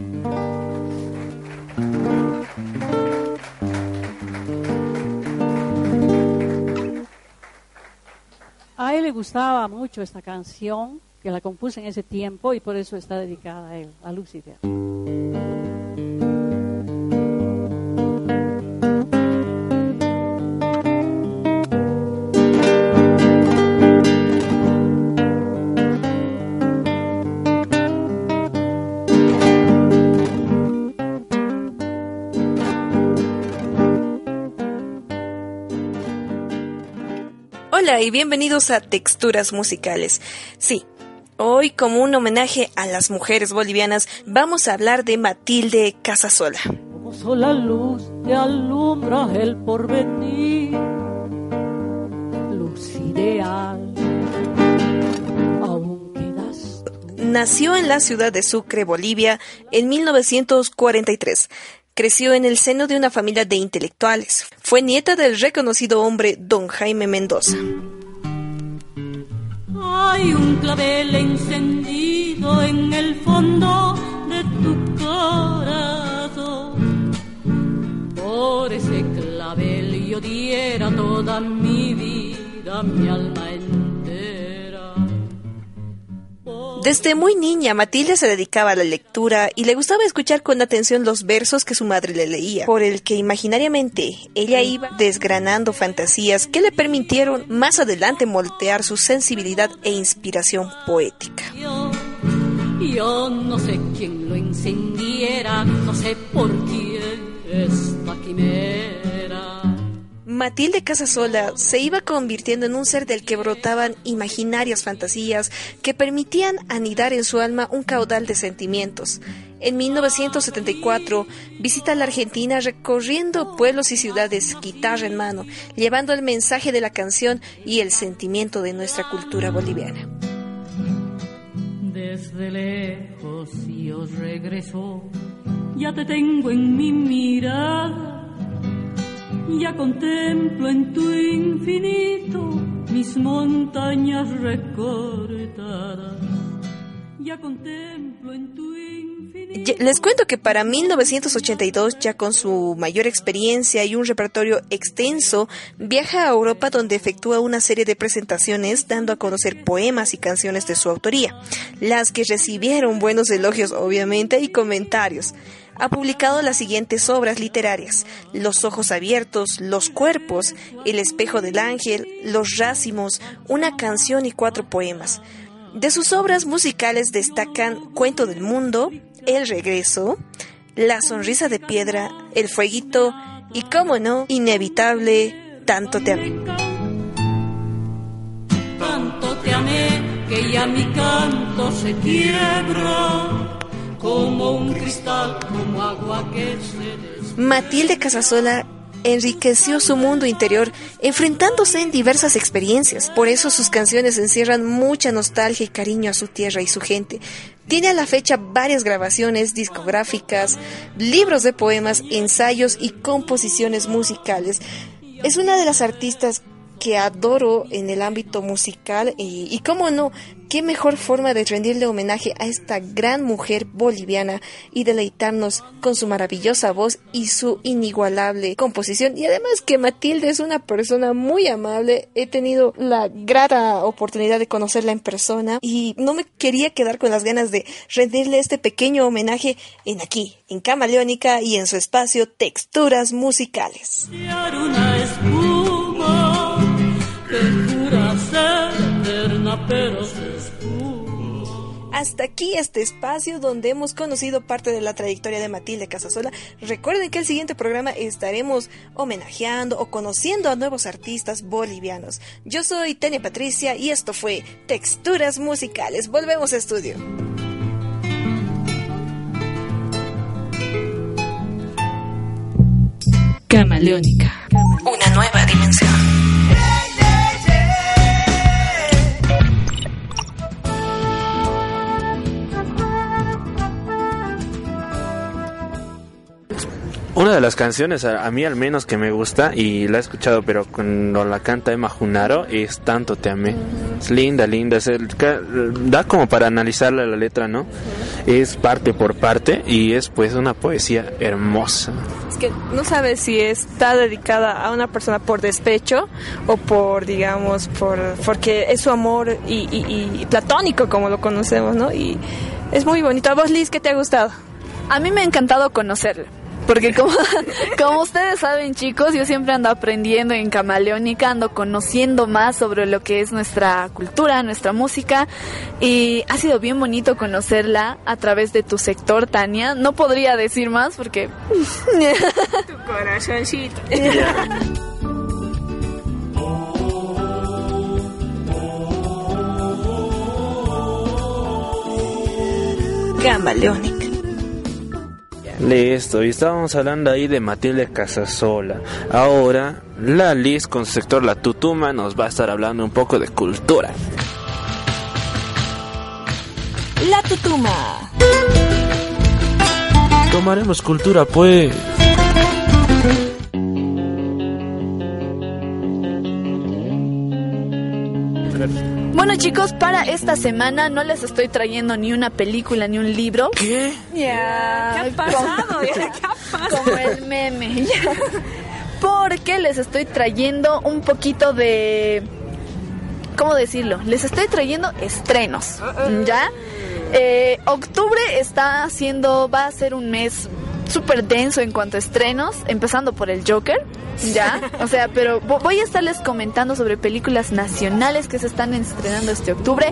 N: a él le gustaba mucho esta canción, que la compuse en ese tiempo y por eso está dedicada a él, a Luz
O: Hola y bienvenidos a Texturas Musicales. Sí, hoy como un homenaje a las mujeres bolivianas vamos a hablar de Matilde Casasola.
N: Como sola luz que alumbra el porvenir, luz ideal.
O: Nació en la ciudad de Sucre, Bolivia, en 1943. Creció en el seno de una familia de intelectuales. Fue nieta del reconocido hombre don Jaime Mendoza.
P: Hay un clavel encendido en el fondo de tu corazón. Por ese clavel yo diera toda mi vida, mi alma entera.
O: Desde muy niña, Matilde se dedicaba a la lectura y le gustaba escuchar con atención los versos que su madre le leía, por el que imaginariamente ella iba desgranando fantasías que le permitieron más adelante moldear su sensibilidad e inspiración poética.
N: Yo no sé quién lo no sé por quién quimera.
O: Matilde Casasola se iba convirtiendo en un ser del que brotaban imaginarias fantasías que permitían anidar en su alma un caudal de sentimientos. En 1974 visita la Argentina recorriendo pueblos y ciudades guitarra en mano, llevando el mensaje de la canción y el sentimiento de nuestra cultura boliviana.
N: Desde lejos yo regreso, ya te tengo en mi mirada, ya contemplo en tu infinito mis montañas recortadas, ya contemplo en tu infinito.
O: Les cuento que para 1982, ya con su mayor experiencia y un repertorio extenso, viaja a Europa donde efectúa una serie de presentaciones dando a conocer poemas y canciones de su autoría, las que recibieron buenos elogios obviamente y comentarios. Ha publicado las siguientes obras literarias: Los ojos abiertos, Los cuerpos, El espejo del ángel, Los racimos, una canción y cuatro poemas. De sus obras musicales destacan Cuento del Mundo, El Regreso, La Sonrisa de Piedra, El Fueguito y, como no, Inevitable, Tanto Te Amé.
N: Tanto te amé que ya mi canto se quiebra como un cristal, como agua que se
O: Matilde Casasola enriqueció su mundo interior enfrentándose en diversas experiencias. Por eso sus canciones encierran mucha nostalgia y cariño a su tierra y su gente. Tiene a la fecha varias grabaciones discográficas, libros de poemas, ensayos y composiciones musicales. Es una de las artistas que adoro en el ámbito musical y, y cómo no, qué mejor forma de rendirle homenaje a esta gran mujer boliviana y deleitarnos con su maravillosa voz y su inigualable composición. Y además que Matilde es una persona muy amable, he tenido la grata oportunidad de conocerla en persona y no me quería quedar con las ganas de rendirle este pequeño homenaje en aquí, en Camaleónica y en su espacio Texturas Musicales.
N: Crear una espuma que jura ser eterna pero se esfuma.
O: Hasta aquí este espacio donde hemos conocido parte de la trayectoria de Matilde Casasola. Recuerden que el siguiente programa estaremos homenajeando o conociendo a nuevos artistas bolivianos. Yo soy Tania Patricia y esto fue Texturas Musicales. Volvemos a estudio.
B: Camaleónica.
O: Una nueva dimensión.
A: Una de las canciones, a, a mí al menos que me gusta, y la he escuchado, pero cuando la canta Emma Junaro, es Tanto Te Amé. Es linda, linda. es el- ca- da como para analizarla la letra, ¿no? Es parte por parte y es pues una poesía hermosa.
B: Es que no sabes si está dedicada a una persona por despecho o por, digamos, por porque es su amor y, y- y platónico como lo conocemos, ¿no? Y es muy bonito. ¿A vos, Liz, qué te ha gustado?
C: A mí me ha encantado conocerla. Porque como, como ustedes saben chicos, yo siempre ando aprendiendo en Camaleónica, ando conociendo más sobre lo que es nuestra cultura, nuestra música y ha sido bien bonito conocerla a través de tu sector, Tania. No podría decir más porque...
B: Tu corazoncito.
O: Camaleónica.
A: Listo, y estábamos hablando ahí de Matilde Casasola. Ahora, la Liz con su sector La Tutuma nos va a estar hablando un poco de cultura.
B: La tutuma.
A: Tomaremos cultura, pues.
C: Bueno chicos, para esta semana no les estoy trayendo ni una película ni un libro.
A: ¿Qué?
C: Ya,
B: ¿Qué ha pasado? ¿Qué ha pasado?
C: Como el meme. ya. Porque les estoy trayendo un poquito de... ¿Cómo decirlo? Les estoy trayendo estrenos. ¿Ya? Eh, octubre está haciendo, va a ser un mes súper denso en cuanto a estrenos, empezando por el Joker, ya, o sea, pero vo- voy a estarles comentando sobre películas nacionales que se están estrenando este octubre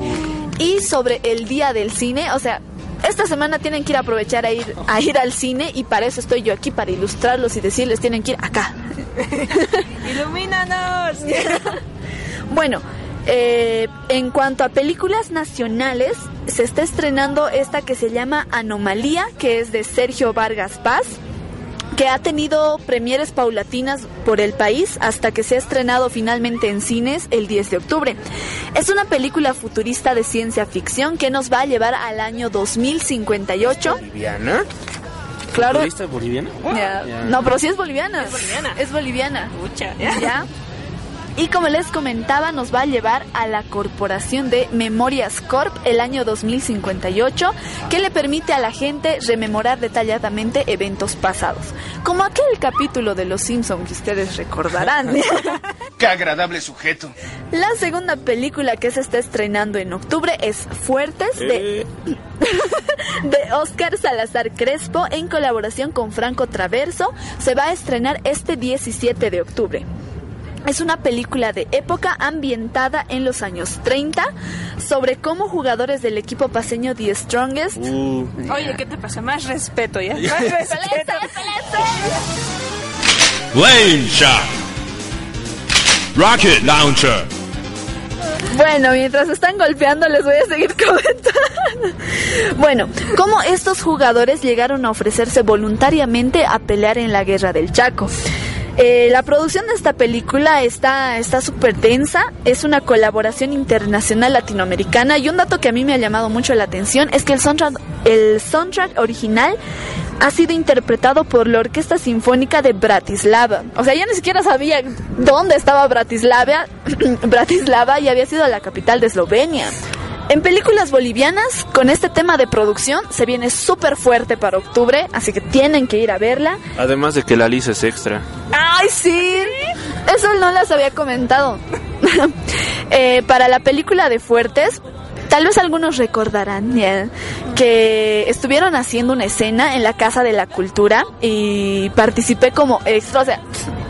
C: y sobre el Día del Cine, o sea, esta semana tienen que ir a aprovechar a ir, a ir al cine y para eso estoy yo aquí, para ilustrarlos y decirles tienen que ir acá.
B: ¡Ilumínanos!
C: Bueno, eh, en cuanto a películas nacionales, se está estrenando esta que se llama Anomalía, que es de Sergio Vargas Paz, que ha tenido premieres paulatinas por el país hasta que se ha estrenado finalmente en cines el 10 de octubre. Es una película futurista de ciencia ficción que nos va a llevar al año 2058.
A: ¿Boliviana?
C: Claro.
A: ¿Turista boliviana?
C: No, pero sí es boliviana.
B: Es boliviana.
C: Es boliviana.
B: Pucha.
C: ¿Ya? Y como les comentaba, nos va a llevar a la corporación de Memorias Corp el año 2058, que le permite a la gente rememorar detalladamente eventos pasados. Como aquel capítulo de Los Simpsons que ustedes recordarán.
Q: Qué agradable sujeto.
C: La segunda película que se está estrenando en octubre es Fuertes de, de Oscar Salazar Crespo en colaboración con Franco Traverso. Se va a estrenar este 17 de octubre. Es una película de época ambientada en los años 30 sobre cómo jugadores del equipo paseño The Strongest
B: Oye, ¿qué te pasa? Más respeto, ¿ya?
C: Ya.
B: Más respeto.
R: Lane Shot. Rocket Launcher.
C: Bueno, mientras están golpeando les voy a seguir comentando. Bueno, cómo estos jugadores llegaron a ofrecerse voluntariamente a pelear en la guerra del Chaco. Eh, la producción de esta película está está súper densa, es una colaboración internacional latinoamericana y un dato que a mí me ha llamado mucho la atención es que el soundtrack, el soundtrack original ha sido interpretado por la Orquesta Sinfónica de Bratislava. O sea, yo ni siquiera sabía dónde estaba Bratislava, Bratislava y había sido la capital de Eslovenia. En películas bolivianas, con este tema de producción, se viene súper fuerte para octubre, así que tienen que ir a verla.
A: Además de que la lisa es extra.
C: ¡Ay, sí! Eso no las había comentado. Eh, para la película de Fuertes, tal vez algunos recordarán que estuvieron haciendo una escena en la Casa de la Cultura y participé como extra. O sea,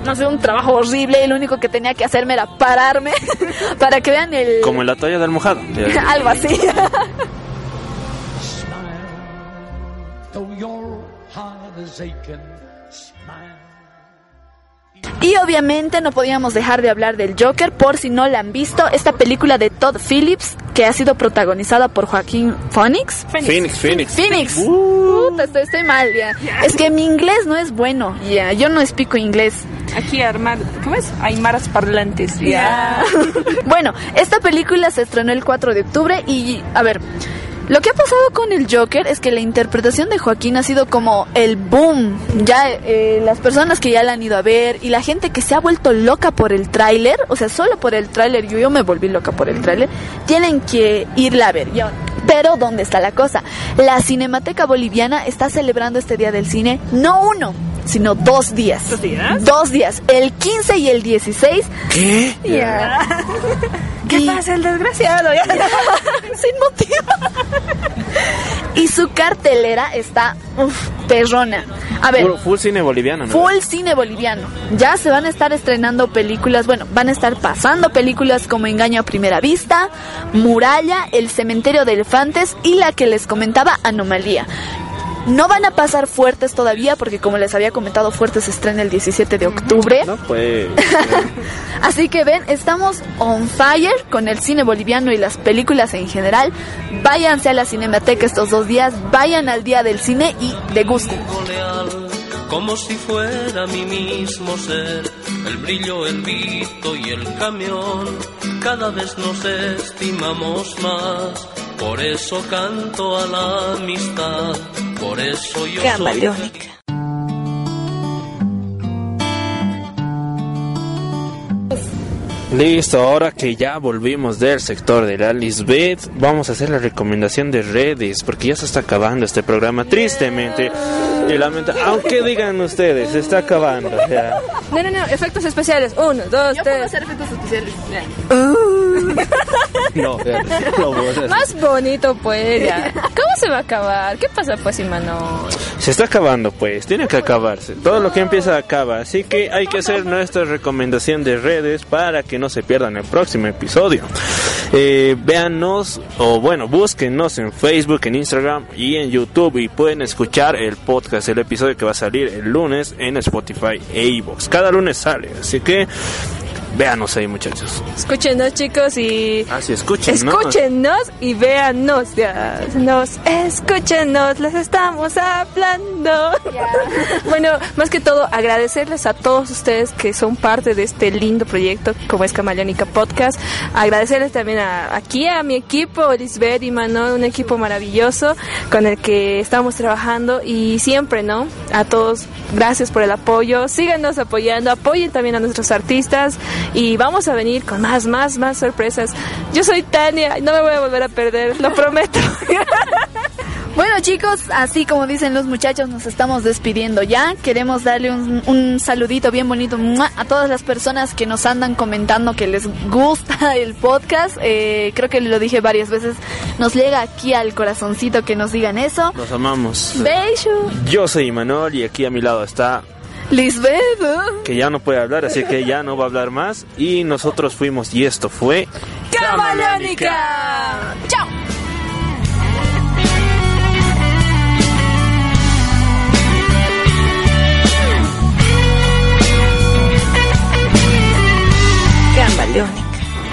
C: no sé, un trabajo horrible y lo único que tenía que hacerme era pararme para que vean el...
A: Como en la toalla del mojado.
C: Algo así. Y obviamente no podíamos dejar de hablar del Joker por si no la han visto, esta película de Todd Phillips que ha sido protagonizada por Joaquín Phoenix.
A: Phoenix, Phoenix.
C: Phoenix. Puta, estoy, estoy mal ya. Es que mi inglés no es bueno. Ya, yo no explico inglés.
B: Aquí armar, ¿cómo es? Aymaras parlantes. Ya.
C: bueno, esta película se estrenó el 4 de octubre y, a ver, lo que ha pasado con el Joker es que la interpretación de Joaquín ha sido como el boom. Ya eh, las personas que ya la han ido a ver y la gente que se ha vuelto loca por el tráiler, o sea, solo por el tráiler, yo, yo me volví loca por el tráiler, tienen que irla a ver. Pero ¿dónde está la cosa? La Cinemateca Boliviana está celebrando este Día del Cine no uno, sino dos días. ¿Dos
B: días?
C: Dos días, el 15 y el 16.
A: ¿Qué?
C: Ya.
B: ¿Qué pasa el desgraciado? Ya.
C: Sin motivo. y su cartelera está uf, perrona. A ver,
A: Full, full cine boliviano, ¿no?
C: full cine boliviano. Ya se van a estar estrenando películas, bueno, van a estar pasando películas como Engaño a Primera Vista, Muralla, El Cementerio de Elefantes y la que les comentaba, Anomalía. No van a pasar fuertes todavía porque como les había comentado, fuertes se estrena el 17 de octubre.
A: No, pues.
C: Así que ven, estamos on fire con el cine boliviano y las películas en general. Váyanse a la Cinemateca estos dos días, vayan al Día del Cine y degusten.
S: como si fuera mi mismo ser, el brillo, el vito y el camión, cada vez nos estimamos más, por eso canto a la amistad, por eso yo soy...
B: Camaleónica.
A: Listo, ahora que ya volvimos del sector de la Lisbeth, vamos a hacer la recomendación de redes, porque ya se está acabando este programa, tristemente. Y lamenta, aunque digan ustedes, se está acabando. ya.
B: No, no, no, efectos especiales. Uno, dos,
C: Yo
B: tres.
C: puedo hacer efectos especiales.
A: No, borras.
B: Más bonito, pues. ya. ¿Cómo se va a acabar? ¿Qué pasa, pues, Imanol?
A: Se está acabando, pues, tiene que acabarse. Todo lo que empieza acaba, así que hay que hacer nuestra recomendación de redes para que no se pierdan el próximo episodio. Eh, véanos, o bueno, búsquenos en Facebook, en Instagram y en YouTube y pueden escuchar el podcast, el episodio que va a salir el lunes en Spotify e iVoox. Cada lunes sale, así que véanos ahí, muchachos.
B: Escúchenos, chicos, y...
A: Así, escúchenos.
B: Escúchenos y véanos. Ya. Nos escúchenos, les estamos hablando. bueno, más que todo, agradecerles a todos ustedes que son parte de este lindo proyecto como es Camaleónica Podcast. Agradecerles también a, aquí a mi equipo, Lisbeth y Manuel, un equipo maravilloso con el que estamos trabajando y siempre, ¿no? A todos, gracias por el apoyo. Síganos apoyando, apoyen también a nuestros artistas y vamos a venir con más, más, más sorpresas. Yo soy Tania y no me voy a volver a perder, lo prometo.
C: Bueno chicos, así como dicen los muchachos, nos estamos despidiendo ya. Queremos darle un, un saludito bien bonito a todas las personas que nos andan comentando que les gusta el podcast. Eh, creo que lo dije varias veces. Nos llega aquí al corazoncito que nos digan eso.
A: Los amamos.
C: Beijo.
A: Yo soy Imanol y aquí a mi lado está
C: Lisbeth.
A: que ya no puede hablar, así que ya no va a hablar más. Y nosotros fuimos y esto fue
B: ¡Camaleónica! ¡Chao!
O: Camaleónica.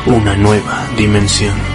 A: una nueva dimensión.